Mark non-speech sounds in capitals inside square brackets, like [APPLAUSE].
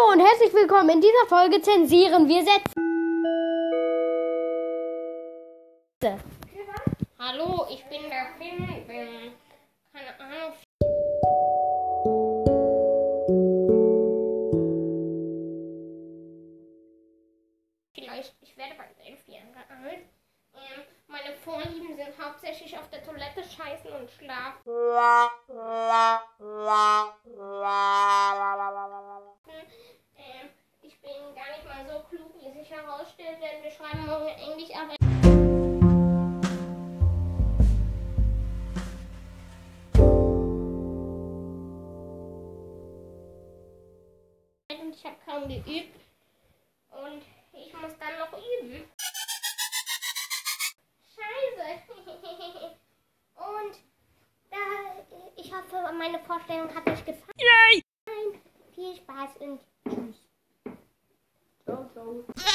Hallo und herzlich willkommen. In dieser Folge zensieren wir Sätze. Hallo, ich bin der Finn, bin keine Ahnung. Vielleicht, ich werde bald elf Jahre alt. Ähm, meine Vorlieben sind hauptsächlich auf der Toilette scheißen und schlafen. Wie sich herausstellt, denn wir schreiben morgen Englisch, aber ich habe kaum geübt. Und ich muss dann noch üben. Scheiße. [LAUGHS] Und da, ich hoffe, meine Vorstellung hat euch gefallen. Yay! Viel Spaß und go.